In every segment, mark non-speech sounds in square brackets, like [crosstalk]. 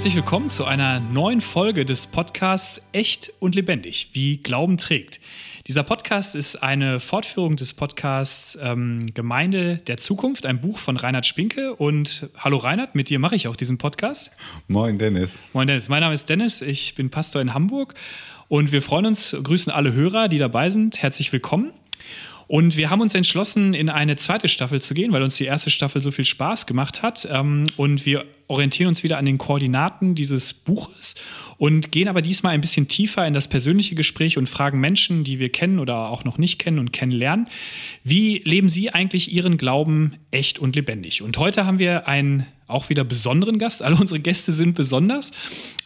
Herzlich willkommen zu einer neuen Folge des Podcasts Echt und Lebendig, wie Glauben trägt. Dieser Podcast ist eine Fortführung des Podcasts ähm, Gemeinde der Zukunft, ein Buch von Reinhard Spinke. Und hallo Reinhard, mit dir mache ich auch diesen Podcast. Moin Dennis. Moin Dennis, mein Name ist Dennis, ich bin Pastor in Hamburg und wir freuen uns, grüßen alle Hörer, die dabei sind. Herzlich willkommen. Und wir haben uns entschlossen, in eine zweite Staffel zu gehen, weil uns die erste Staffel so viel Spaß gemacht hat. Ähm, und wir orientieren uns wieder an den Koordinaten dieses Buches und gehen aber diesmal ein bisschen tiefer in das persönliche Gespräch und fragen Menschen, die wir kennen oder auch noch nicht kennen und kennenlernen, wie leben sie eigentlich ihren Glauben echt und lebendig? Und heute haben wir einen auch wieder besonderen Gast. Alle unsere Gäste sind besonders,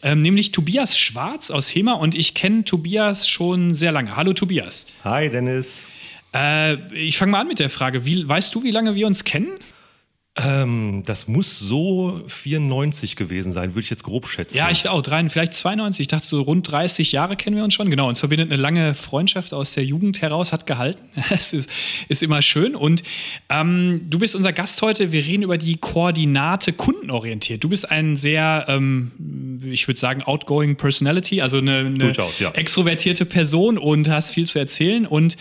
ähm, nämlich Tobias Schwarz aus HEMA und ich kenne Tobias schon sehr lange. Hallo Tobias. Hi Dennis. Äh, ich fange mal an mit der Frage. Wie, weißt du, wie lange wir uns kennen? Ähm, das muss so 94 gewesen sein, würde ich jetzt grob schätzen. Ja, ich auch. Drei, vielleicht 92. Ich dachte, so rund 30 Jahre kennen wir uns schon. Genau, uns verbindet eine lange Freundschaft aus der Jugend heraus, hat gehalten. [laughs] Es ist, ist immer schön. Und ähm, du bist unser Gast heute. Wir reden über die Koordinate kundenorientiert. Du bist ein sehr, ähm, ich würde sagen, outgoing Personality, also eine, eine Durchaus, ja. extrovertierte Person und hast viel zu erzählen. Und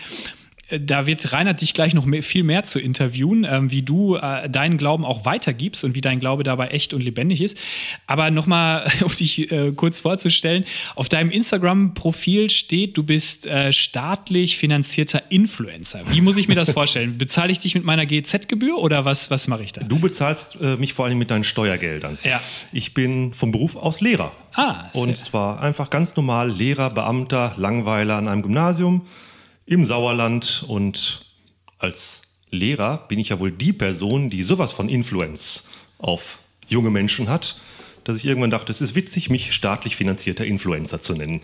da wird Reinhard dich gleich noch mehr, viel mehr zu interviewen, ähm, wie du äh, deinen Glauben auch weitergibst und wie dein Glaube dabei echt und lebendig ist. Aber nochmal, [laughs] um dich äh, kurz vorzustellen, auf deinem Instagram-Profil steht, du bist äh, staatlich finanzierter Influencer. Wie muss ich mir das [laughs] vorstellen? Bezahle ich dich mit meiner GZ-Gebühr oder was, was mache ich da? Du bezahlst äh, mich vor allem mit deinen Steuergeldern. Ja. Ich bin vom Beruf aus Lehrer. Ah, Und zwar einfach ganz normal Lehrer, Beamter, Langweiler an einem Gymnasium im Sauerland. Und als Lehrer bin ich ja wohl die Person, die sowas von Influence auf junge Menschen hat, dass ich irgendwann dachte, es ist witzig, mich staatlich finanzierter Influencer zu nennen.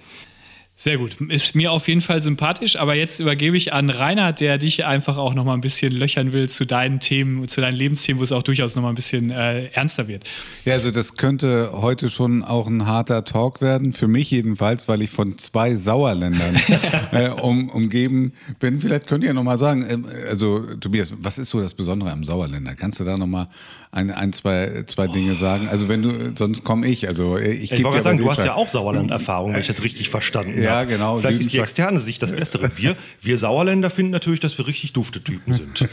Sehr gut. Ist mir auf jeden Fall sympathisch, aber jetzt übergebe ich an Reinhard, der dich einfach auch noch mal ein bisschen löchern will zu deinen Themen, zu deinen Lebensthemen, wo es auch durchaus noch mal ein bisschen äh, ernster wird. Ja, also das könnte heute schon auch ein harter Talk werden, für mich jedenfalls, weil ich von zwei Sauerländern [laughs] äh, um, umgeben bin. Vielleicht könnt ihr noch mal sagen, ähm, also Tobias, was ist so das Besondere am Sauerländer? Kannst du da noch mal ein, ein zwei, zwei Dinge sagen? Also wenn du, sonst komme ich. Also äh, ich, Ich wollte gerade sagen, du hast ja auch Sauerland-Erfahrung, wenn ich das richtig verstanden Ja, habe. genau, Vielleicht ist die externe Sicht das Bessere. Wir, wir Sauerländer finden natürlich, dass wir richtig dufte Typen sind.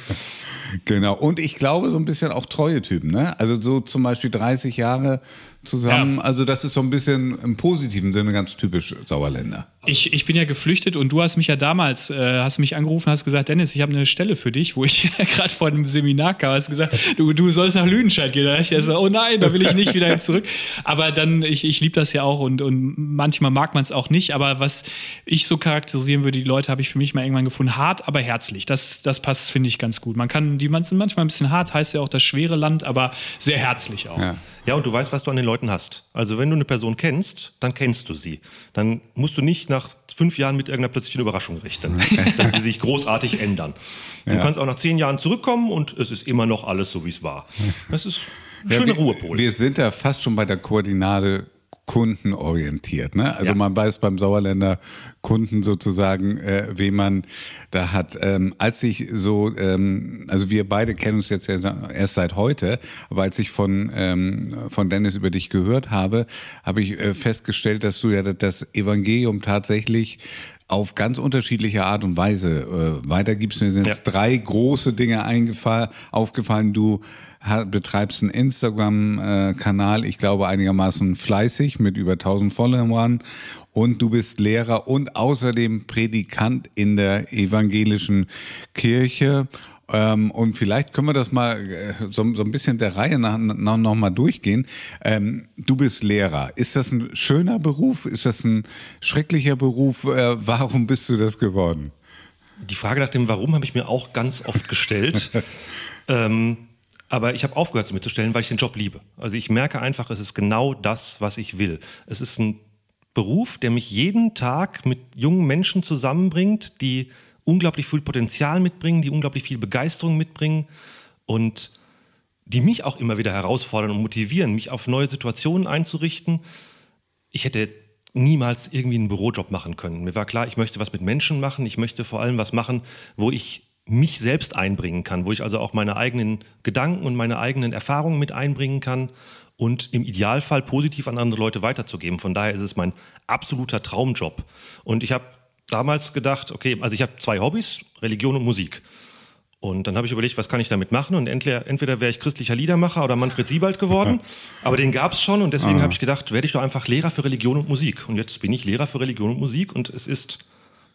Genau. Und ich glaube, so ein bisschen auch treue Typen, ne? Also so zum Beispiel 30 Jahre zusammen. Ja. Also das ist so ein bisschen im positiven Sinne ganz typisch Sauerländer. Ich, ich bin ja geflüchtet und du hast mich ja damals, äh, hast mich angerufen, hast gesagt, Dennis, ich habe eine Stelle für dich, wo ich [laughs] gerade vor einem Seminar kam, hast gesagt, du, du sollst nach Lüdenscheid gehen. Da dachte ich so, oh nein, da will ich nicht wieder hin zurück. Aber dann, ich, ich liebe das ja auch und, und manchmal mag man es auch nicht. Aber was ich so charakterisieren würde, die Leute habe ich für mich mal irgendwann gefunden, hart, aber herzlich. Das, das passt, finde ich, ganz gut. Man kann, die man sind manchmal ein bisschen hart, heißt ja auch das schwere Land, aber sehr herzlich auch. Ja. Ja, und du weißt, was du an den Leuten hast. Also wenn du eine Person kennst, dann kennst du sie. Dann musst du nicht nach fünf Jahren mit irgendeiner plötzlichen Überraschung rechnen, [laughs] dass die sich großartig ändern. Du Ja. kannst auch nach zehn Jahren zurückkommen und es ist immer noch alles so, wie es war. Das ist ein Ja, schöner wir, Ruhepol. Wir sind ja fast schon bei der Koordinate kundenorientiert. Ne? Also Ja. man weiß beim Sauerländer Kunden sozusagen, äh, wen man da hat. Ähm, als ich so, ähm, also wir beide kennen uns jetzt erst seit heute, aber als ich von, ähm, von Dennis über dich gehört habe, habe ich äh, festgestellt, dass du ja das Evangelium tatsächlich auf ganz unterschiedliche Art und Weise äh, weitergibst. Mir sind Ja. jetzt drei große Dinge eingefallen, aufgefallen. Du betreibst einen Instagram-Kanal, ich glaube einigermaßen fleißig mit über 1000 Followern und du bist Lehrer und außerdem Predikant in der evangelischen Kirche. Ähm, und vielleicht können wir das mal äh, so, so ein bisschen der Reihe nach, nach noch mal durchgehen. Ähm, du bist Lehrer. Ist das ein schöner Beruf? Ist das ein schrecklicher Beruf? Äh, warum bist du das geworden? Die Frage nach dem Warum habe ich mir auch ganz oft gestellt. [laughs] ähm, aber ich habe aufgehört, sie mir zu stellen, weil ich den Job liebe. Also ich merke einfach, es ist genau das, was ich will. Es ist ein Beruf, der mich jeden Tag mit jungen Menschen zusammenbringt, die unglaublich viel Potenzial mitbringen, die unglaublich viel Begeisterung mitbringen und die mich auch immer wieder herausfordern und motivieren, mich auf neue Situationen einzurichten. Ich hätte niemals irgendwie einen Bürojob machen können. Mir war klar, ich möchte was mit Menschen machen. Ich möchte vor allem was machen, wo ich mich selbst einbringen kann, wo ich also auch meine eigenen Gedanken und meine eigenen Erfahrungen mit einbringen kann. und im Idealfall positiv an andere Leute weiterzugeben. Von daher ist es mein absoluter Traumjob. Und ich habe damals gedacht, okay, also ich habe zwei Hobbys, Religion und Musik. Und dann habe ich überlegt, was kann ich damit machen? Und entweder, entweder wäre ich christlicher Liedermacher oder Manfred Siebald geworden. [laughs] Aber den gab es schon und deswegen ah. habe ich gedacht, werde ich doch einfach Lehrer für Religion und Musik. Und jetzt bin ich Lehrer für Religion und Musik und es ist,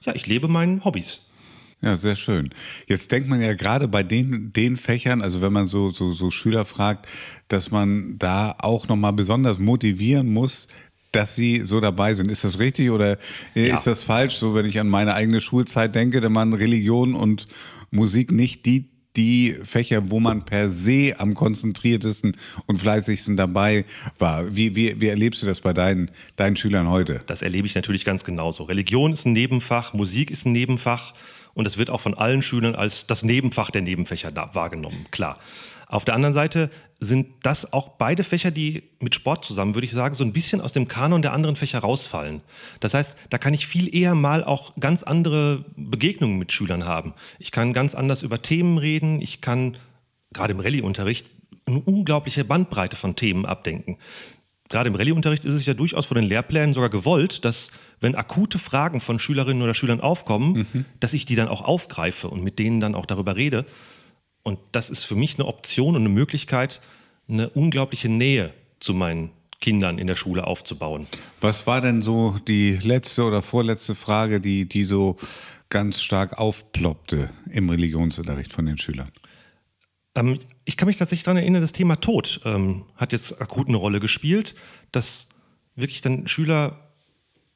ja, ich lebe meinen Hobbys. Ja, sehr schön. Jetzt denkt man ja gerade bei den, den Fächern, also wenn man so, so, so Schüler fragt, dass man da auch nochmal besonders motivieren muss, dass sie so dabei sind. Ist das richtig oder ja. ist das falsch? So, wenn ich an meine eigene Schulzeit denke, da man Religion und Musik nicht die die Fächer, wo man per se am konzentriertesten und fleißigsten dabei war. Wie, wie, wie erlebst du das bei deinen, deinen Schülern heute? Das erlebe ich natürlich ganz genauso. Religion ist ein Nebenfach, Musik ist ein Nebenfach und es wird auch von allen Schülern als das Nebenfach der Nebenfächer wahrgenommen, klar. Auf der anderen Seite sind das auch beide Fächer, die mit Sport zusammen, würde ich sagen, so ein bisschen aus dem Kanon der anderen Fächer rausfallen. Das heißt, da kann ich viel eher mal auch ganz andere Begegnungen mit Schülern haben. Ich kann ganz anders über Themen reden. Ich kann gerade im Rallye-Unterricht eine unglaubliche Bandbreite von Themen abdenken. Gerade im Rallye-Unterricht ist es ja durchaus von den Lehrplänen sogar gewollt, dass wenn akute Fragen von Schülerinnen oder Schülern aufkommen, mhm. dass ich die dann auch aufgreife und mit denen dann auch darüber rede. Und das ist für mich eine Option und eine Möglichkeit, eine unglaubliche Nähe zu meinen Kindern in der Schule aufzubauen. Was war denn so die letzte oder vorletzte Frage, die, die so ganz stark aufploppte im Religionsunterricht von den Schülern? Ähm, ich kann mich tatsächlich daran erinnern, das Thema Tod ähm, hat jetzt akut eine Rolle gespielt, dass wirklich dann Schüler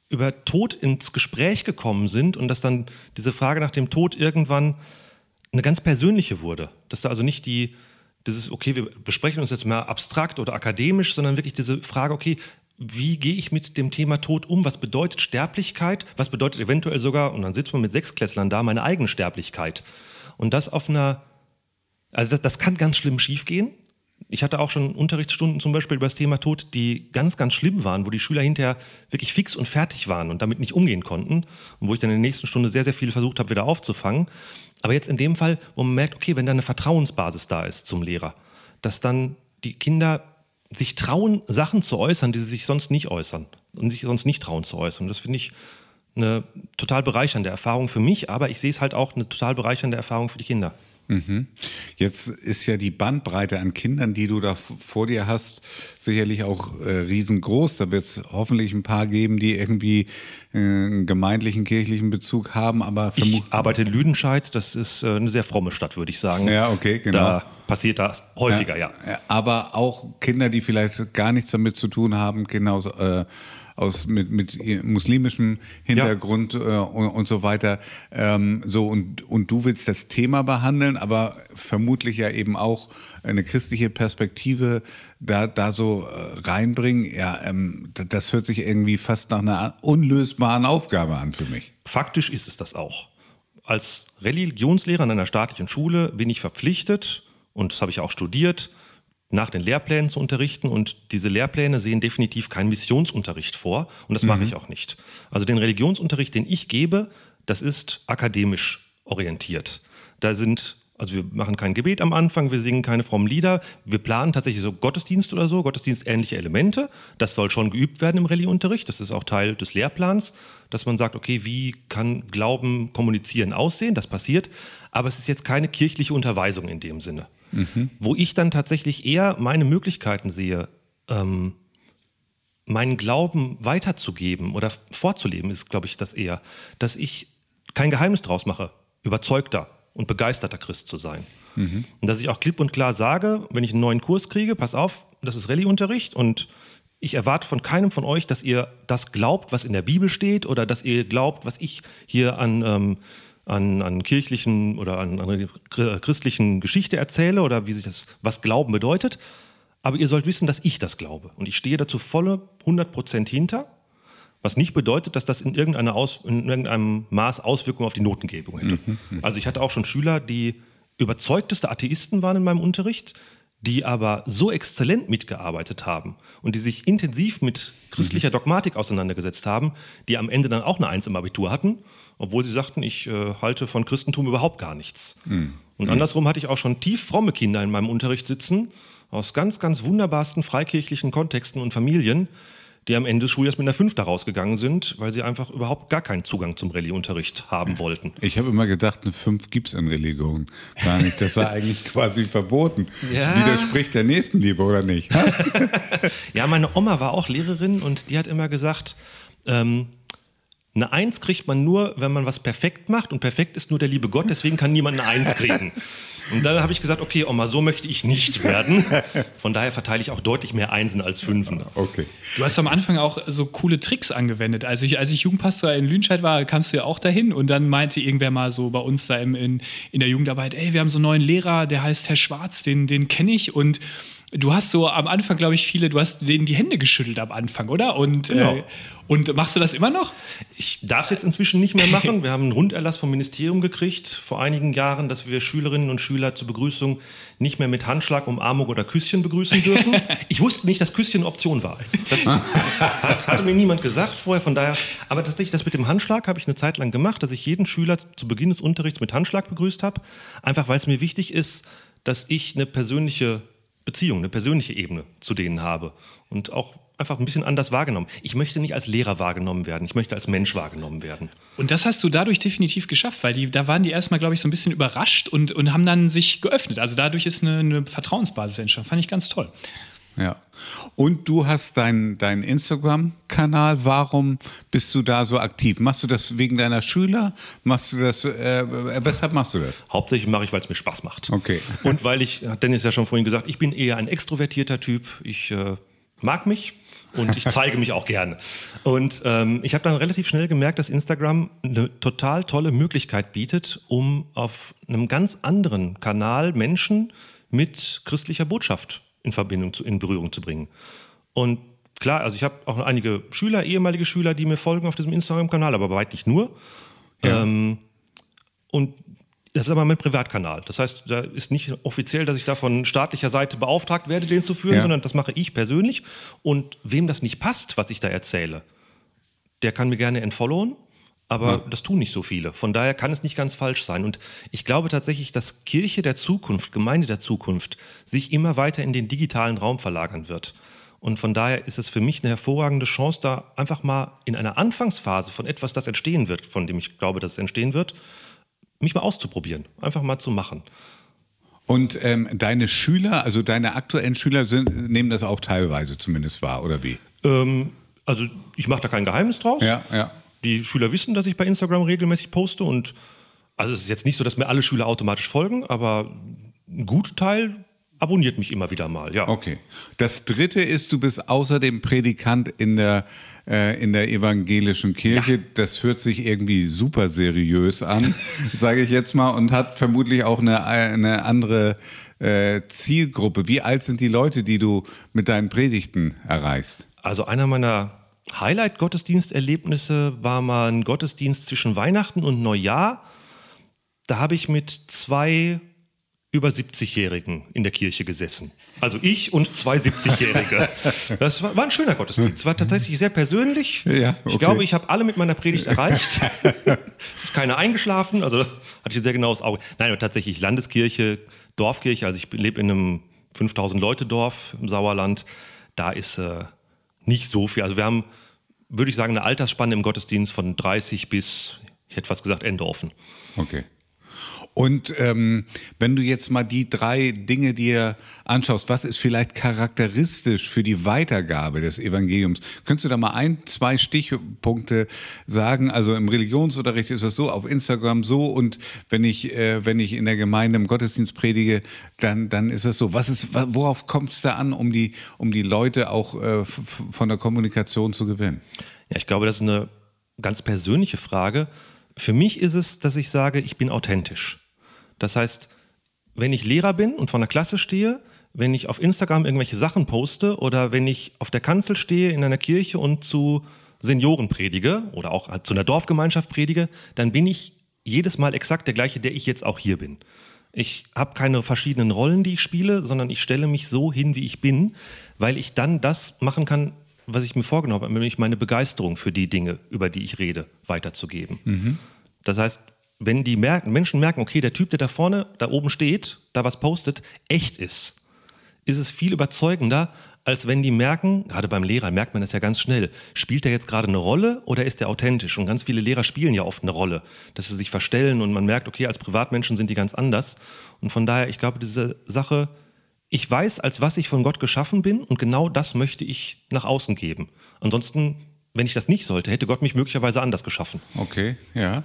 über Tod ins Gespräch gekommen sind und dass dann diese Frage nach dem Tod irgendwann eine ganz persönliche wurde. Dass da also nicht die, dieses, okay, wir besprechen uns jetzt mehr abstrakt oder akademisch, sondern wirklich diese Frage, okay, wie gehe ich mit dem Thema Tod um? Was bedeutet Sterblichkeit? Was bedeutet eventuell sogar, und dann sitzt man mit Sechsklässlern da, meine eigene Sterblichkeit? Und das auf einer, also das, das kann ganz schlimm schiefgehen. Ich hatte auch schon Unterrichtsstunden zum Beispiel über das Thema Tod, die ganz, ganz schlimm waren, wo die Schüler hinterher wirklich fix und fertig waren und damit nicht umgehen konnten und wo ich dann in der nächsten Stunde sehr, sehr viel versucht habe, wieder aufzufangen. Aber jetzt in dem Fall, wo man merkt, okay, wenn da eine Vertrauensbasis da ist zum Lehrer, dass dann die Kinder sich trauen, Sachen zu äußern, die sie sich sonst nicht äußern und sich sonst nicht trauen zu äußern. Das finde ich eine total bereichernde Erfahrung für mich, aber ich sehe es halt auch eine total bereichernde Erfahrung für die Kinder. Mhm. Jetzt ist ja die Bandbreite an Kindern, die du da vor dir hast, sicherlich auch äh, riesengroß. Da wird es hoffentlich ein paar geben, die irgendwie äh, einen gemeindlichen, kirchlichen Bezug haben. Aber ich arbeite in Lüdenscheid, das ist äh, eine sehr fromme Stadt, würde ich sagen. Ja, okay, genau. Da passiert das häufiger, ja. ja. Aber auch Kinder, die vielleicht gar nichts damit zu tun haben, genauso. Aus mit, mit muslimischem Hintergrund ja. äh, und, und, so weiter. Ähm, so und, und du willst das Thema behandeln, aber vermutlich ja eben auch eine christliche Perspektive da, da so äh, reinbringen. Ja, ähm, das hört sich irgendwie fast nach einer unlösbaren Aufgabe an für mich. Faktisch ist es das auch. Als Religionslehrer an einer staatlichen Schule bin ich verpflichtet, und das habe ich auch studiert, nach den Lehrplänen zu unterrichten und diese Lehrpläne sehen definitiv keinen Missionsunterricht vor und das mhm. mache ich auch nicht. Also den Religionsunterricht, den ich gebe, das ist akademisch orientiert. Da sind also wir machen kein Gebet am Anfang, wir singen keine frommen Lieder, wir planen tatsächlich so Gottesdienst oder so, Gottesdienstähnliche Elemente. Das soll schon geübt werden im Rallye-Unterricht, das ist auch Teil des Lehrplans, dass man sagt, okay, wie kann Glauben kommunizieren aussehen, das passiert, aber es ist jetzt keine kirchliche Unterweisung in dem Sinne. Mhm. Wo ich dann tatsächlich eher meine Möglichkeiten sehe, ähm, meinen Glauben weiterzugeben oder vorzuleben, ist, glaube ich, das eher, dass ich kein Geheimnis draus mache, überzeugter und begeisterter Christ zu sein. Mhm. Und dass ich auch klipp und klar sage, wenn ich einen neuen Kurs kriege, pass auf, das ist Rallye-Unterricht und ich erwarte von keinem von euch, dass ihr das glaubt, was in der Bibel steht oder dass ihr glaubt, was ich hier an ähm, an, an kirchlichen oder an, an christlichen Geschichte erzähle oder wie sich das, was Glauben bedeutet. Aber ihr sollt wissen, dass ich das glaube. Und ich stehe dazu volle 100 Prozent hinter, was nicht bedeutet, dass das in, irgendeiner Aus, in irgendeinem Maß Auswirkungen auf die Notengebung hätte. Mhm, mhm. Also ich hatte auch schon Schüler, die überzeugteste Atheisten waren in meinem Unterricht, die aber so exzellent mitgearbeitet haben und die sich intensiv mit christlicher mhm. Dogmatik auseinandergesetzt haben, die am Ende dann auch eine Eins im Abitur hatten obwohl sie sagten, ich äh, halte von Christentum überhaupt gar nichts. Mhm. Und andersrum hatte ich auch schon tief fromme Kinder in meinem Unterricht sitzen, aus ganz, ganz wunderbarsten freikirchlichen Kontexten und Familien, die am Ende des Schuljahres mit einer 5 da rausgegangen sind, weil sie einfach überhaupt gar keinen Zugang zum Rallye-Unterricht haben wollten. Ich habe immer gedacht, eine 5 gibt es in Religion gar nicht. Das war [laughs] eigentlich quasi verboten. Ja. Widerspricht der Nächstenliebe, oder nicht? [laughs] Ja, meine Oma war auch Lehrerin und die hat immer gesagt, ähm, eine Eins kriegt man nur, wenn man was perfekt macht und perfekt ist nur der liebe Gott, deswegen kann niemand eine Eins kriegen. [laughs] Und dann habe ich gesagt, okay, Oma, so möchte ich nicht werden. [laughs] Von daher verteile ich auch deutlich mehr Einsen als Fünfen. Okay. Du hast am Anfang auch so coole Tricks angewendet. Also ich, als ich Jugendpastor in Lüdenscheid war, kamst du ja auch dahin und dann meinte irgendwer mal so bei uns da im, in, in der Jugendarbeit, ey, wir haben so einen neuen Lehrer, der heißt Herr Schwarz, den, den kenne ich und du hast so am Anfang, glaube ich, viele, du hast denen die Hände geschüttelt am Anfang, oder? Und, Genau. äh, und machst du das immer noch? Ich darf es jetzt inzwischen nicht mehr machen. Wir haben einen Runderlass vom Ministerium gekriegt vor einigen Jahren, dass wir Schülerinnen und Schüler zur Begrüßung nicht mehr mit Handschlag, Umarmung oder Küsschen begrüßen dürfen. [laughs] Ich wusste nicht, dass Küsschen eine Option war. Das [laughs] hat, hatte mir niemand gesagt vorher, von daher. Aber tatsächlich, das mit dem Handschlag habe ich eine Zeit lang gemacht, dass ich jeden Schüler zu Beginn des Unterrichts mit Handschlag begrüßt habe. Einfach weil es mir wichtig ist, dass ich eine persönliche Beziehung, eine persönliche Ebene zu denen habe. Und auch einfach ein bisschen anders wahrgenommen. Ich möchte nicht als Lehrer wahrgenommen werden, ich möchte als Mensch wahrgenommen werden. Und das hast du dadurch definitiv geschafft, weil die, da waren die erstmal, glaube ich, so ein bisschen überrascht und, und haben dann sich geöffnet. Also dadurch ist eine, eine Vertrauensbasis entstanden. Fand ich ganz toll. Ja. Und du hast deinen dein Instagram-Kanal. Warum bist du da so aktiv? Machst du das wegen deiner Schüler? Machst du das, äh, weshalb machst du das? Hauptsächlich mache ich, weil es mir Spaß macht. Okay. Und weil ich, hat Dennis ja schon vorhin gesagt, ich bin eher ein extrovertierter Typ. Ich äh, mag mich und ich zeige mich auch gerne. Und ähm, ich habe dann relativ schnell gemerkt, dass Instagram eine total tolle Möglichkeit bietet, um auf einem ganz anderen Kanal Menschen mit christlicher Botschaft in Verbindung zu, in Berührung zu bringen. Und klar, also ich habe auch einige Schüler, ehemalige Schüler, die mir folgen auf diesem Instagram-Kanal, aber weit nicht nur. Ja. Ähm, und das ist aber mein Privatkanal. Das heißt, da ist nicht offiziell, dass ich da von staatlicher Seite beauftragt werde, den zu führen, Ja. sondern das mache ich persönlich. Und wem das nicht passt, was ich da erzähle, der kann mir gerne entfollowen. Aber Ja. das tun nicht so viele. Von daher kann es nicht ganz falsch sein. Und ich glaube tatsächlich, dass Kirche der Zukunft, Gemeinde der Zukunft, sich immer weiter in den digitalen Raum verlagern wird. Und von daher ist es für mich eine hervorragende Chance, da einfach mal in einer Anfangsphase von etwas, das entstehen wird, von dem ich glaube, dass es entstehen wird, mich mal auszuprobieren, einfach mal zu machen. Und ähm, deine Schüler, also deine aktuellen Schüler sind, nehmen das auch teilweise zumindest wahr, oder wie? Ähm, also ich mache da kein Geheimnis draus. Ja, ja. Die Schüler wissen, dass ich bei Instagram regelmäßig poste und also es ist jetzt nicht so, dass mir alle Schüler automatisch folgen, aber ein guter Teil abonniert mich immer wieder mal, ja. Okay. Das dritte ist, du bist außerdem Predikant in der, äh, in der evangelischen Kirche. Das hört sich irgendwie super seriös an, [laughs] sage ich jetzt mal, und hat vermutlich auch eine, eine andere äh, Zielgruppe. Wie alt sind die Leute, die du mit deinen Predigten erreichst? Also einer meiner Highlight-Gottesdiensterlebnisse war mal ein Gottesdienst zwischen Weihnachten und Neujahr. Da habe ich mit zwei über 70-Jährigen in der Kirche gesessen. Also ich und zwei 70-Jährige. [laughs] Das war, war ein schöner Gottesdienst. War tatsächlich sehr persönlich. Ja, Ich okay. glaube, ich habe alle mit meiner Predigt [laughs] erreicht. es ist keiner eingeschlafen, also hatte ich ein sehr genaues Auge. Nein, aber tatsächlich Landeskirche, Dorfkirche. Also ich lebe in einem 5000 Leute Dorf im Sauerland. Da ist äh, nicht so viel. Also wir haben, würde ich sagen, eine Altersspanne im Gottesdienst von 30 bis, ich hätte fast gesagt, Ende offen. Okay. Und ähm, wenn du jetzt mal die drei Dinge dir anschaust, was ist vielleicht charakteristisch für die Weitergabe des Evangeliums? Könntest du da mal ein, zwei Stichpunkte sagen? Also im Religionsunterricht ist das so, auf Instagram so und wenn ich, äh, wenn ich in der Gemeinde im Gottesdienst predige, dann, dann ist das so. Was ist, worauf kommt es da an, um die, um die Leute auch äh, von der Kommunikation zu gewinnen? Ja, ich glaube, das ist eine ganz persönliche Frage. Für mich ist es, dass ich sage, ich bin authentisch. Das heißt, wenn ich Lehrer bin und vor einer Klasse stehe, wenn ich auf Instagram irgendwelche Sachen poste oder wenn ich auf der Kanzel stehe in einer Kirche und zu Senioren predige oder auch zu einer Dorfgemeinschaft predige, dann bin ich jedes Mal exakt der gleiche, der ich jetzt auch hier bin. Ich habe keine verschiedenen Rollen, die ich spiele, sondern ich stelle mich so hin, wie ich bin, weil ich dann das machen kann, was ich mir vorgenommen habe, nämlich meine Begeisterung für die Dinge, über die ich rede, weiterzugeben. Das heißt, wenn die merken, Menschen merken, okay, der Typ, der da vorne, da oben steht, da was postet, echt ist, ist es viel überzeugender, als wenn die merken, gerade beim Lehrer merkt man das ja ganz schnell, spielt er jetzt gerade eine Rolle oder ist er authentisch? Und ganz viele Lehrer spielen ja oft eine Rolle, dass sie sich verstellen und man merkt, okay, als Privatmenschen sind die ganz anders. Und von daher, ich glaube, diese Sache, ich weiß, als was ich von Gott geschaffen bin und genau das möchte ich nach außen geben. Ansonsten wenn ich das nicht sollte, hätte Gott mich möglicherweise anders geschaffen. Okay, ja.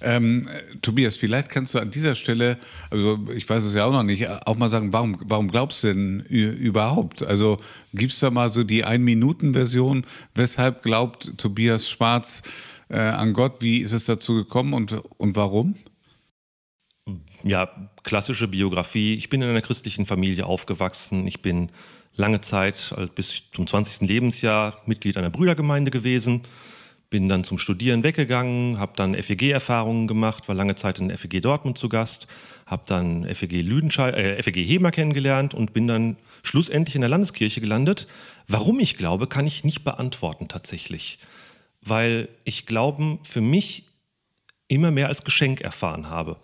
Ähm, Tobias, vielleicht kannst du an dieser Stelle, also ich weiß es ja auch noch nicht, auch mal sagen, warum, warum glaubst du denn überhaupt? Also gibt es da mal so die Ein-Minuten-Version, weshalb glaubt Tobias Schwarz äh, an Gott? Wie ist es dazu gekommen und, und warum? Ja, klassische Biografie. Ich bin in einer christlichen Familie aufgewachsen. Ich bin lange Zeit also bis zum 20. Lebensjahr Mitglied einer Brüdergemeinde gewesen, bin dann zum Studieren weggegangen, habe dann FEG-Erfahrungen gemacht, war lange Zeit in FEG Dortmund zu Gast, habe dann FEG Lüdenscheid, äh, FEG Hemer kennengelernt und bin dann schlussendlich in der Landeskirche gelandet. Warum ich glaube, kann ich nicht beantworten tatsächlich, weil ich Glauben für mich immer mehr als Geschenk erfahren habe.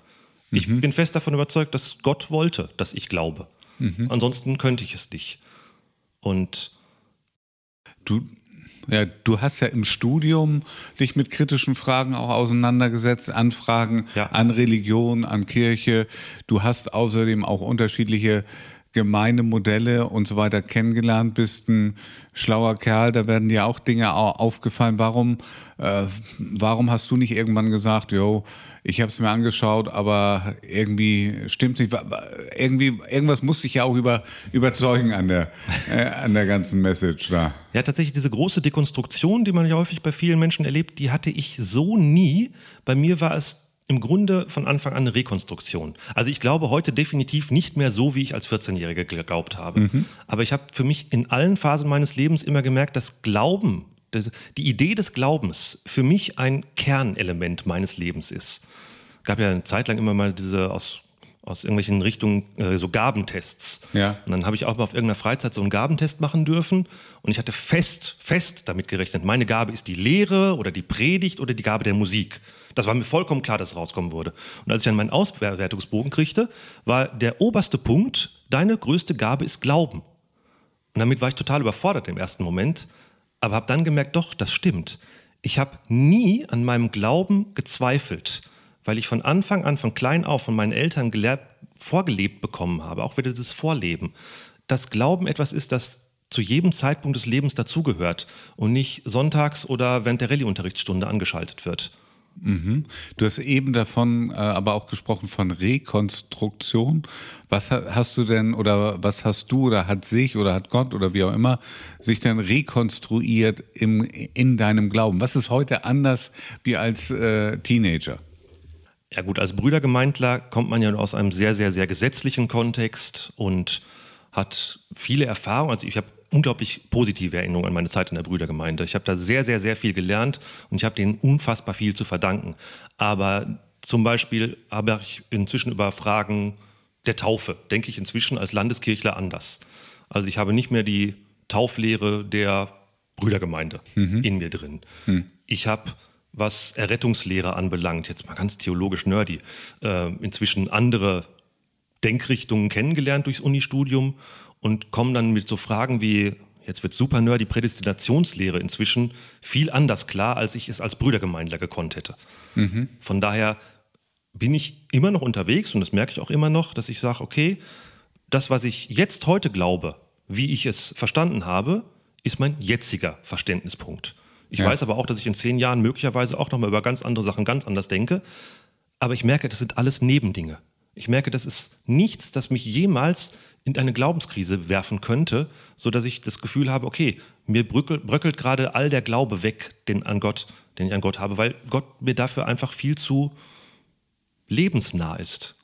Ich mhm. bin fest davon überzeugt, dass Gott wollte, dass ich glaube. Mhm. Ansonsten könnte ich es nicht. Und du, ja, du hast ja im Studium dich mit kritischen Fragen auch auseinandergesetzt, Anfragen ja. an Religion, an Kirche. Du hast außerdem auch unterschiedliche Gemeindemodelle und so weiter kennengelernt, bist ein schlauer Kerl, da werden dir auch Dinge aufgefallen. Warum, äh, warum hast du nicht irgendwann gesagt, yo, ich habe es mir angeschaut, aber irgendwie stimmt nicht. Irgendwie, irgendwas muss dich ja auch über, überzeugen an der, äh, an der ganzen Message da. Ja, tatsächlich diese große Dekonstruktion, die man ja häufig bei vielen Menschen erlebt, die hatte ich so nie. Bei mir war es im Grunde von Anfang an eine Rekonstruktion. Also ich glaube heute definitiv nicht mehr so, wie ich als 14-Jähriger geglaubt habe. Mhm. Aber ich habe für mich in allen Phasen meines Lebens immer gemerkt, dass Glauben, die Idee des Glaubens für mich ein Kernelement meines Lebens ist. Es gab ja eine Zeit lang immer mal diese aus aus irgendwelchen Richtungen äh, so Gabentests. Ja. Und dann habe ich auch mal auf irgendeiner Freizeit so einen Gabentest machen dürfen und ich hatte fest, fest damit gerechnet, meine Gabe ist die Lehre oder die Predigt oder die Gabe der Musik. Das war mir vollkommen klar, dass es rauskommen würde. Und als ich dann meinen Auswertungsbogen kriegte, war der oberste Punkt, deine größte Gabe ist Glauben. Und damit war ich total überfordert im ersten Moment, aber habe dann gemerkt, doch, das stimmt. Ich habe nie an meinem Glauben gezweifelt, weil ich von Anfang an, von klein auf, von meinen Eltern gelehrt, vorgelebt bekommen habe, auch wieder dieses Vorleben, dass Glauben etwas ist, das zu jedem Zeitpunkt des Lebens dazugehört und nicht sonntags oder während der Rallye-Unterrichtsstunde angeschaltet wird. Mhm. Du hast eben davon äh, aber auch gesprochen von Rekonstruktion. Was hast du denn oder was hast du oder hat sich oder hat Gott oder wie auch immer sich denn rekonstruiert im, in deinem Glauben? Was ist heute anders wie als äh, Teenager? Ja gut, als Brüdergemeindler kommt man ja aus einem sehr, sehr, sehr gesetzlichen Kontext und hat viele Erfahrungen. Also ich habe unglaublich positive Erinnerungen an meine Zeit in der Brüdergemeinde. Ich habe da sehr, sehr, sehr viel gelernt und ich habe denen unfassbar viel zu verdanken. Aber zum Beispiel habe ich inzwischen über Fragen der Taufe, denke ich inzwischen als Landeskirchler anders. Also ich habe nicht mehr die Tauflehre der Brüdergemeinde mhm. in mir drin. Mhm. Ich habe was Errettungslehre anbelangt, jetzt mal ganz theologisch nerdy, äh, inzwischen andere Denkrichtungen kennengelernt durchs Unistudium und komme dann mit so Fragen wie, jetzt wird super nerd, die Prädestinationslehre inzwischen viel anders klar, als ich es als Brüdergemeindler gekonnt hätte. Mhm. Von daher bin ich immer noch unterwegs und das merke ich auch immer noch, dass ich sage, okay, das, was ich jetzt heute glaube, wie ich es verstanden habe, ist mein jetziger Verständnispunkt. Ich ja. weiß aber auch, dass ich in zehn Jahren möglicherweise auch nochmal über ganz andere Sachen ganz anders denke. Aber ich merke, das sind alles Nebendinge. Ich merke, das ist nichts, das mich jemals in eine Glaubenskrise werfen könnte, so dass ich das Gefühl habe, okay, mir bröckelt, bröckelt gerade all der Glaube weg, den an Gott, den ich an Gott habe, weil Gott mir dafür einfach viel zu lebensnah ist.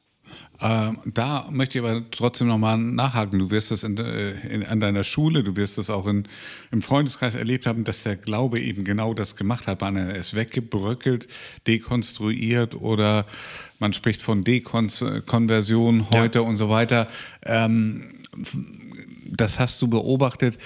Ähm, da möchte ich aber trotzdem nochmal nachhaken. Du wirst das in, äh, in, an deiner Schule, du wirst das auch in, im Freundeskreis erlebt haben, dass der Glaube eben genau das gemacht hat. Man ist weggebröckelt, dekonstruiert oder man spricht von Dekonversion heute ja. und so weiter. Ähm, das hast du beobachtet.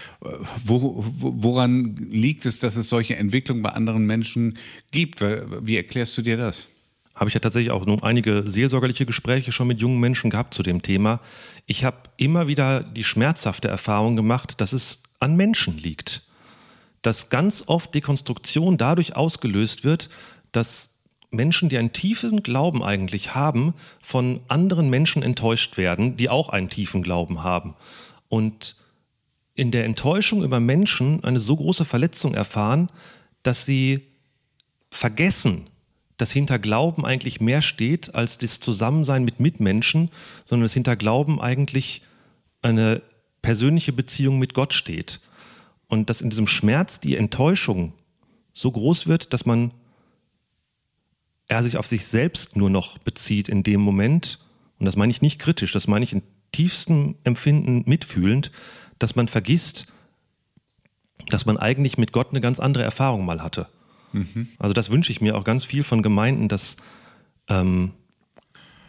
Wo, woran liegt es, dass es solche Entwicklungen bei anderen Menschen gibt? Wie erklärst du dir das? Habe ich ja tatsächlich auch nur einige seelsorgerliche Gespräche schon mit jungen Menschen gehabt zu dem Thema. Ich habe immer wieder die schmerzhafte Erfahrung gemacht, dass es an Menschen liegt. Dass ganz oft Dekonstruktion dadurch ausgelöst wird, dass Menschen, die einen tiefen Glauben eigentlich haben, von anderen Menschen enttäuscht werden, die auch einen tiefen Glauben haben. Und in der Enttäuschung über Menschen eine so große Verletzung erfahren, dass sie vergessen, dass hinter Glauben eigentlich mehr steht als das Zusammensein mit Mitmenschen, sondern dass hinter Glauben eigentlich eine persönliche Beziehung mit Gott steht. Und dass in diesem Schmerz die Enttäuschung so groß wird, dass man er sich auf sich selbst nur noch bezieht in dem Moment, und das meine ich nicht kritisch, das meine ich in tiefstem Empfinden mitfühlend, dass man vergisst, dass man eigentlich mit Gott eine ganz andere Erfahrung mal hatte. Mhm. Also das wünsche ich mir auch ganz viel von Gemeinden, dass ähm,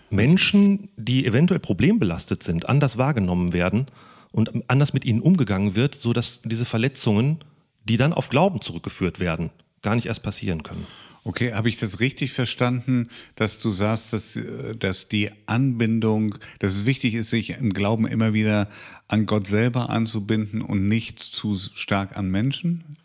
Menschen, die eventuell problembelastet sind, anders wahrgenommen werden und anders mit ihnen umgegangen wird, sodass diese Verletzungen, die dann auf Glauben zurückgeführt werden, gar nicht erst passieren können. Okay, habe ich das richtig verstanden, dass du sagst, dass, dass die Anbindung, dass es wichtig ist, sich im Glauben immer wieder an Gott selber anzubinden und nicht zu stark an Menschen?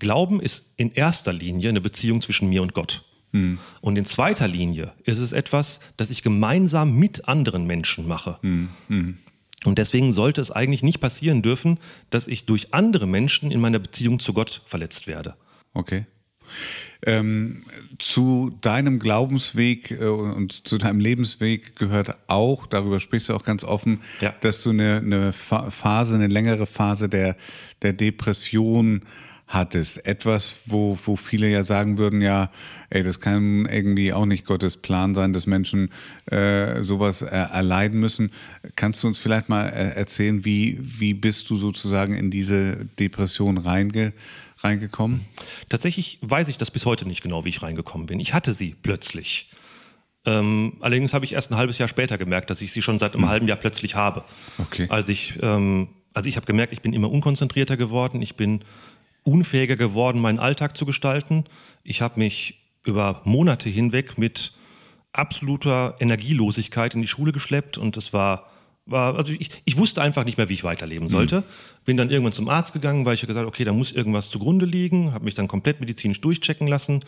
Glauben ist in erster Linie eine Beziehung zwischen mir und Gott. Hm. Und in zweiter Linie ist es etwas, das ich gemeinsam mit anderen Menschen mache. Hm. Hm. Und deswegen sollte es eigentlich nicht passieren dürfen, dass ich durch andere Menschen in meiner Beziehung zu Gott verletzt werde. Okay. Ähm, zu deinem Glaubensweg äh, und zu deinem Lebensweg gehört auch, darüber sprichst du auch ganz offen, ja. dass du eine, eine, Phase, eine längere Phase der, der Depression hattest. Etwas, wo, wo viele ja sagen würden, ja, ey, das kann irgendwie auch nicht Gottes Plan sein, dass Menschen äh, sowas äh, erleiden müssen. Kannst du uns vielleicht mal äh, erzählen, wie, wie bist du sozusagen in diese Depression reinge reingekommen? Tatsächlich weiß ich das bis heute nicht genau, wie ich reingekommen bin. Ich hatte sie plötzlich. Ähm, allerdings habe ich erst ein halbes Jahr später gemerkt, dass ich sie schon seit einem hm. halben Jahr plötzlich habe. Okay. Als ich, ähm, also ich habe gemerkt, ich bin immer unkonzentrierter geworden, ich bin unfähiger geworden, meinen Alltag zu gestalten. Ich habe mich über Monate hinweg mit absoluter Energielosigkeit in die Schule geschleppt und es war war, also ich, ich wusste einfach nicht mehr, wie ich weiterleben sollte. Mhm. Bin dann irgendwann zum Arzt gegangen, weil ich gesagt okay, da muss irgendwas zugrunde liegen, habe mich dann komplett medizinisch durchchecken lassen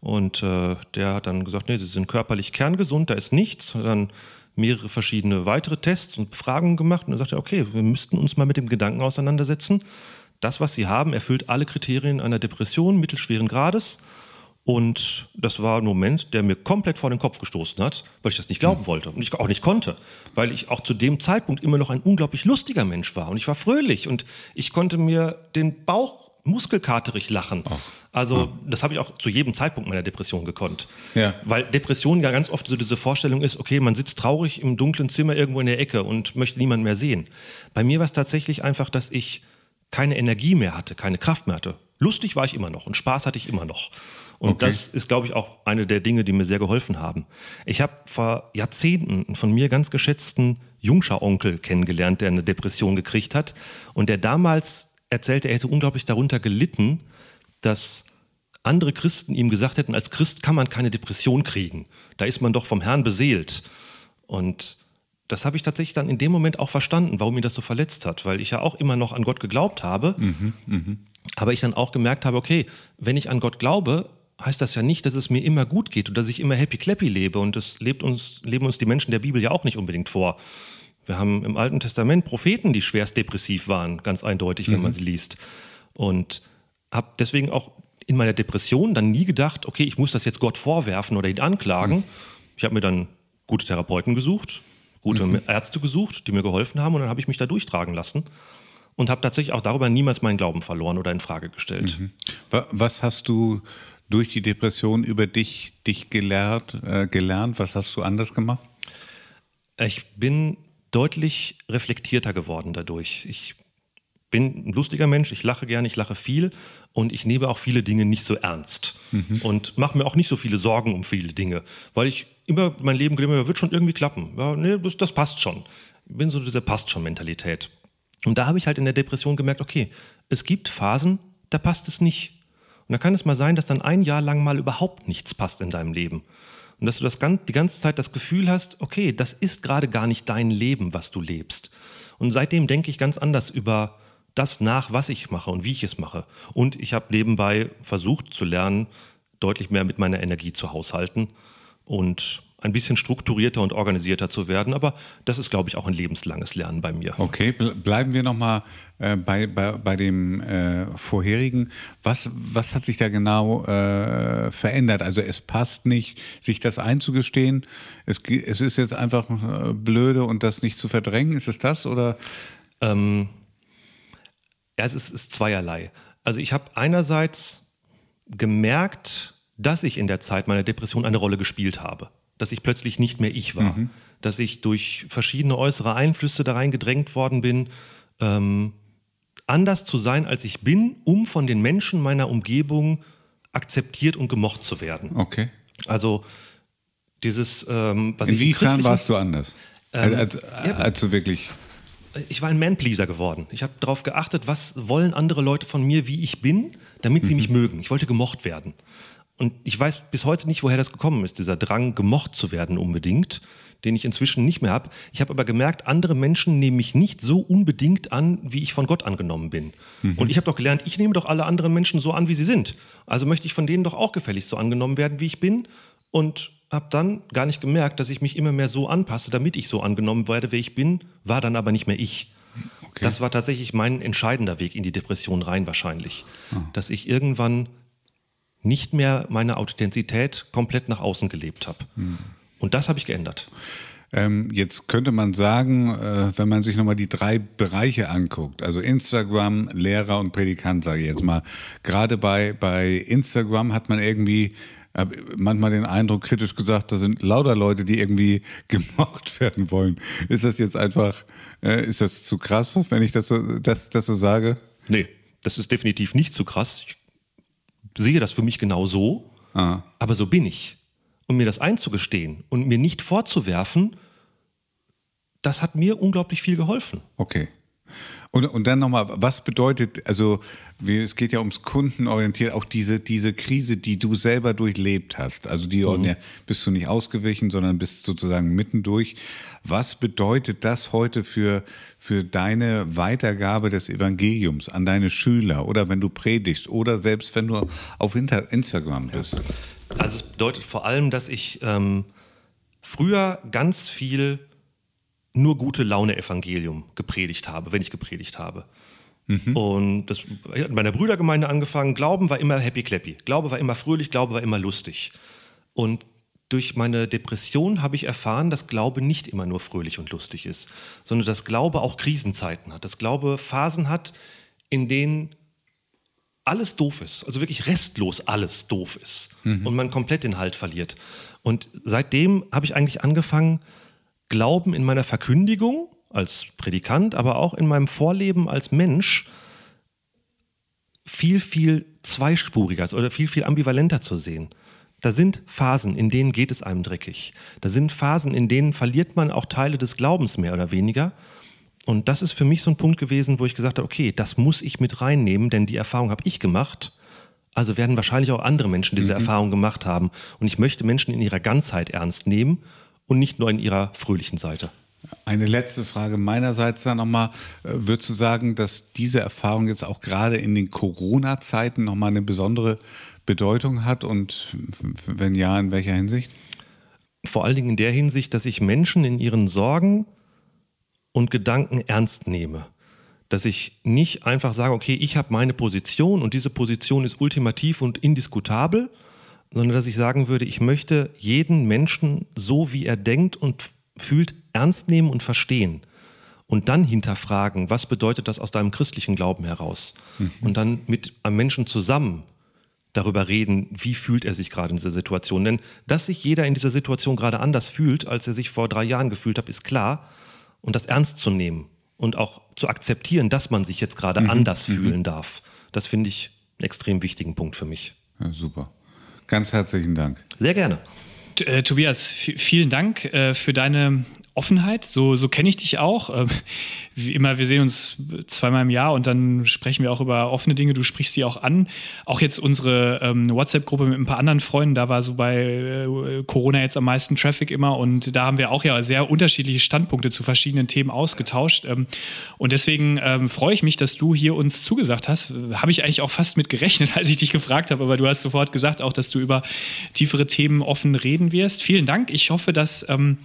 und äh, der hat dann gesagt, nee, Sie sind körperlich kerngesund, da ist nichts. Hat dann mehrere verschiedene weitere Tests und Befragungen gemacht und dann sagte er, okay, wir müssten uns mal mit dem Gedanken auseinandersetzen. Das, was Sie haben, erfüllt alle Kriterien einer Depression mittelschweren Grades. Und das war ein Moment, der mir komplett vor den Kopf gestoßen hat, weil ich das nicht glauben hm. wollte und ich auch nicht konnte, weil ich auch zu dem Zeitpunkt immer noch ein unglaublich lustiger Mensch war und ich war fröhlich und ich konnte mir den Bauch muskelkaterig lachen. Ach. Also das habe ich auch zu jedem Zeitpunkt meiner Depression gekonnt. Ja. Weil Depression ja ganz oft so diese Vorstellung ist, okay, man sitzt traurig im dunklen Zimmer irgendwo in der Ecke und möchte niemanden mehr sehen. Bei mir war es tatsächlich einfach, dass ich keine Energie mehr hatte, keine Kraft mehr hatte. Lustig war ich immer noch und Spaß hatte ich immer noch. Und okay. das ist, glaube ich, auch eine der Dinge, die mir sehr geholfen haben. Ich habe vor Jahrzehnten einen von mir ganz geschätzten Jungscher-Onkel kennengelernt, der eine Depression gekriegt hat und der damals erzählte, er hätte unglaublich darunter gelitten, dass andere Christen ihm gesagt hätten, als Christ kann man keine Depression kriegen. Da ist man doch vom Herrn beseelt. Und das habe ich tatsächlich dann in dem Moment auch verstanden, warum ihn das so verletzt hat, weil ich ja auch immer noch an Gott geglaubt habe, mhm, mh. aber ich dann auch gemerkt habe, okay, wenn ich an Gott glaube, heißt das ja nicht, dass es mir immer gut geht und dass ich immer happy clappy lebe. Und das lebt uns, leben uns die Menschen der Bibel ja auch nicht unbedingt vor. Wir haben im Alten Testament Propheten, die schwerst depressiv waren, ganz eindeutig, wenn mhm. man sie liest. Und habe deswegen auch in meiner Depression dann nie gedacht, okay, ich muss das jetzt Gott vorwerfen oder ihn anklagen. Mhm. Ich habe mir dann gute Therapeuten gesucht, gute mhm. Ärzte gesucht, die mir geholfen haben und dann habe ich mich da durchtragen lassen und habe tatsächlich auch darüber niemals meinen Glauben verloren oder in Frage gestellt. Mhm. Was hast du durch die Depression über dich, dich gelehrt, äh, gelernt? Was hast du anders gemacht? Ich bin deutlich reflektierter geworden dadurch. Ich bin ein lustiger Mensch, ich lache gerne, ich lache viel und ich nehme auch viele Dinge nicht so ernst mhm. und mache mir auch nicht so viele Sorgen um viele Dinge, weil ich immer mein Leben glaube, wird schon irgendwie klappen. Ja, nee, das, das passt schon. Ich bin so diese passt schon Mentalität. Und da habe ich halt in der Depression gemerkt, okay, es gibt Phasen, da passt es nicht. Und da kann es mal sein, dass dann ein Jahr lang mal überhaupt nichts passt in deinem Leben. Und dass du das ganz, die ganze Zeit das Gefühl hast, okay, das ist gerade gar nicht dein Leben, was du lebst. Und seitdem denke ich ganz anders über das nach, was ich mache und wie ich es mache. Und ich habe nebenbei versucht zu lernen, deutlich mehr mit meiner Energie zu haushalten und ein bisschen strukturierter und organisierter zu werden. Aber das ist, glaube ich, auch ein lebenslanges Lernen bei mir. Okay, bleiben wir nochmal äh, bei, bei, bei dem äh, vorherigen. Was, was hat sich da genau äh, verändert? Also es passt nicht, sich das einzugestehen. Es, es ist jetzt einfach äh, blöde und das nicht zu verdrängen. Ist es das oder? Ähm, ja, es ist, ist zweierlei. Also ich habe einerseits gemerkt, dass ich in der Zeit meiner Depression eine Rolle gespielt habe dass ich plötzlich nicht mehr ich war, mhm. dass ich durch verschiedene äußere Einflüsse da rein gedrängt worden bin, ähm, anders zu sein, als ich bin, um von den Menschen meiner Umgebung akzeptiert und gemocht zu werden. Okay. Also dieses, ähm, was Inwiefern warst du anders? Ähm, als, als, ja, als du wirklich ich war ein Manpleaser geworden. Ich habe darauf geachtet, was wollen andere Leute von mir, wie ich bin, damit sie mhm. mich mögen. Ich wollte gemocht werden. Und ich weiß bis heute nicht, woher das gekommen ist, dieser Drang, gemocht zu werden unbedingt, den ich inzwischen nicht mehr habe. Ich habe aber gemerkt, andere Menschen nehmen mich nicht so unbedingt an, wie ich von Gott angenommen bin. Mhm. Und ich habe doch gelernt, ich nehme doch alle anderen Menschen so an, wie sie sind. Also möchte ich von denen doch auch gefälligst so angenommen werden, wie ich bin. Und habe dann gar nicht gemerkt, dass ich mich immer mehr so anpasse, damit ich so angenommen werde, wie ich bin, war dann aber nicht mehr ich. Okay. Das war tatsächlich mein entscheidender Weg in die Depression rein wahrscheinlich. Ah. Dass ich irgendwann nicht mehr meine Authentizität komplett nach außen gelebt habe. Mhm. Und das habe ich geändert. Ähm, jetzt könnte man sagen, äh, wenn man sich nochmal die drei Bereiche anguckt, also Instagram, Lehrer und Predikant, sage ich jetzt mal, gerade bei, bei Instagram hat man irgendwie manchmal den Eindruck, kritisch gesagt, da sind lauter Leute, die irgendwie [laughs] gemocht werden wollen. Ist das jetzt einfach, äh, ist das zu krass, wenn ich das so, das, das so sage? Nee, das ist definitiv nicht zu krass. Ich sehe das für mich genau so, ah. aber so bin ich. Und mir das einzugestehen und mir nicht vorzuwerfen, das hat mir unglaublich viel geholfen. Okay. Und, und dann nochmal, was bedeutet, also wie, es geht ja ums Kundenorientiert, auch diese, diese Krise, die du selber durchlebt hast. Also die mhm. ja, bist du nicht ausgewichen, sondern bist sozusagen mittendurch. Was bedeutet das heute für, für deine Weitergabe des Evangeliums an deine Schüler oder wenn du predigst oder selbst wenn du auf Instagram bist? Also es bedeutet vor allem, dass ich ähm, früher ganz viel nur gute Laune Evangelium gepredigt habe, wenn ich gepredigt habe. Mhm. Und das hat in meiner Brüdergemeinde angefangen. Glauben war immer happy clappy. Glaube war immer fröhlich, Glaube war immer lustig. Und durch meine Depression habe ich erfahren, dass Glaube nicht immer nur fröhlich und lustig ist, sondern dass Glaube auch Krisenzeiten hat, dass Glaube Phasen hat, in denen alles doof ist, also wirklich restlos alles doof ist mhm. und man komplett den Halt verliert. Und seitdem habe ich eigentlich angefangen, Glauben in meiner Verkündigung als Predikant, aber auch in meinem Vorleben als Mensch viel, viel zweispuriger oder viel, viel ambivalenter zu sehen. Da sind Phasen, in denen geht es einem dreckig. Da sind Phasen, in denen verliert man auch Teile des Glaubens mehr oder weniger. Und das ist für mich so ein Punkt gewesen, wo ich gesagt habe, okay, das muss ich mit reinnehmen, denn die Erfahrung habe ich gemacht. Also werden wahrscheinlich auch andere Menschen diese mhm. Erfahrung gemacht haben. Und ich möchte Menschen in ihrer Ganzheit ernst nehmen und nicht nur in ihrer fröhlichen Seite. Eine letzte Frage meinerseits dann nochmal. Äh, würdest du sagen, dass diese Erfahrung jetzt auch gerade in den Corona-Zeiten nochmal eine besondere Bedeutung hat und wenn ja, in welcher Hinsicht? Vor allen Dingen in der Hinsicht, dass ich Menschen in ihren Sorgen und Gedanken ernst nehme. Dass ich nicht einfach sage, okay, ich habe meine Position und diese Position ist ultimativ und indiskutabel, sondern dass ich sagen würde, ich möchte jeden Menschen so, wie er denkt und fühlt, ernst nehmen und verstehen. Und dann hinterfragen, was bedeutet das aus deinem christlichen Glauben heraus? Mhm. Und dann mit einem Menschen zusammen darüber reden, wie fühlt er sich gerade in dieser Situation. Denn dass sich jeder in dieser Situation gerade anders fühlt, als er sich vor drei Jahren gefühlt hat, ist klar. Und das ernst zu nehmen und auch zu akzeptieren, dass man sich jetzt gerade mhm. anders mhm. fühlen darf, das finde ich einen extrem wichtigen Punkt für mich. Ja, super. Ganz herzlichen Dank. Sehr gerne. Äh, Tobias, vielen Dank äh, für deine Offenheit. So, so kenne ich dich auch. Ähm, wie immer, wir sehen uns zweimal im Jahr und dann sprechen wir auch über offene Dinge. Du sprichst sie auch an. Auch jetzt unsere ähm, WhatsApp-Gruppe mit ein paar anderen Freunden, da war so bei äh, Corona jetzt am meisten Traffic immer und da haben wir auch ja sehr unterschiedliche Standpunkte zu verschiedenen Themen ausgetauscht. Ähm, und deswegen ähm, freue ich mich, dass du hier uns zugesagt hast. Habe ich eigentlich auch fast mit gerechnet, [laughs] als ich dich gefragt habe, aber du hast sofort gesagt auch, dass du über tiefere Themen offen reden wirst. Vielen Dank. Ich hoffe, dass ähm,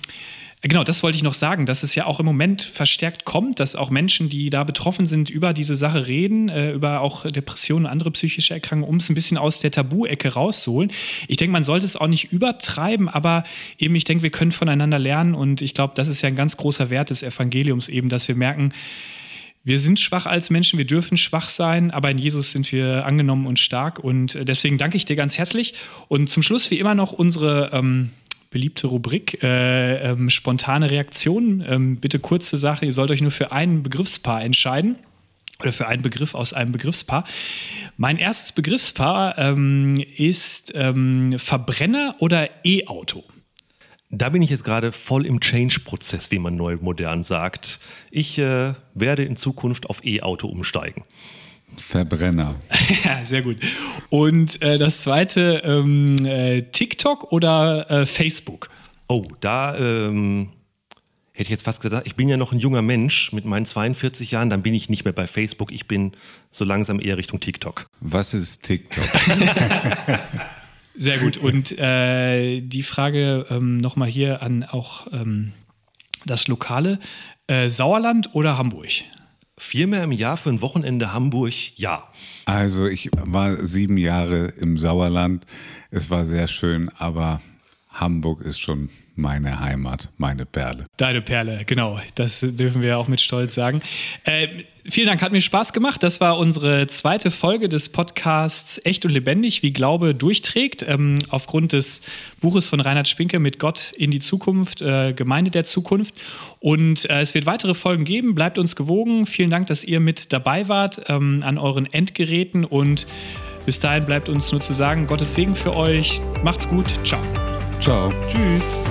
Genau, das wollte ich noch sagen, dass es ja auch im Moment verstärkt kommt, dass auch Menschen, die da betroffen sind, über diese Sache reden, äh, über auch Depressionen und andere psychische Erkrankungen, um es ein bisschen aus der Tabu-Ecke rauszuholen. Ich denke, man sollte es auch nicht übertreiben, aber eben, ich denke, wir können voneinander lernen und ich glaube, das ist ja ein ganz großer Wert des Evangeliums eben, dass wir merken, wir sind schwach als Menschen, wir dürfen schwach sein, aber in Jesus sind wir angenommen und stark. Und deswegen danke ich dir ganz herzlich. Und zum Schluss, wie immer, noch unsere ähm, beliebte Rubrik, äh, ähm, spontane Reaktionen. Ähm, bitte kurze Sache, ihr sollt euch nur für ein Begriffspaar entscheiden oder für einen Begriff aus einem Begriffspaar. Mein erstes Begriffspaar ähm, ist ähm, Verbrenner oder E-Auto. Da bin ich jetzt gerade voll im Change-Prozess, wie man neu modern sagt. Ich äh, werde in Zukunft auf E-Auto umsteigen. Verbrenner. [laughs] ja, sehr gut. Und äh, das zweite, ähm, äh, TikTok oder äh, Facebook? Oh, da ähm, hätte ich jetzt fast gesagt, ich bin ja noch ein junger Mensch mit meinen 42 Jahren, dann bin ich nicht mehr bei Facebook, ich bin so langsam eher Richtung TikTok. Was ist TikTok? [laughs] Sehr gut. Und äh, die Frage ähm, nochmal hier an auch ähm, das Lokale. Äh, Sauerland oder Hamburg? Viermal im Jahr für ein Wochenende Hamburg, ja. Also ich war sieben Jahre im Sauerland. Es war sehr schön, aber Hamburg ist schon meine Heimat, meine Perle. Deine Perle, genau. Das dürfen wir auch mit Stolz sagen. Äh, vielen Dank, hat mir Spaß gemacht. Das war unsere zweite Folge des Podcasts Echt und Lebendig, wie Glaube durchträgt. Ähm, aufgrund des Buches von Reinhard Spinke mit Gott in die Zukunft, äh, Gemeinde der Zukunft. Und äh, es wird weitere Folgen geben. Bleibt uns gewogen. Vielen Dank, dass ihr mit dabei wart ähm, an euren Endgeräten. Und bis dahin bleibt uns nur zu sagen, Gottes Segen für euch. Macht's gut. Ciao. Ciao. Tschüss.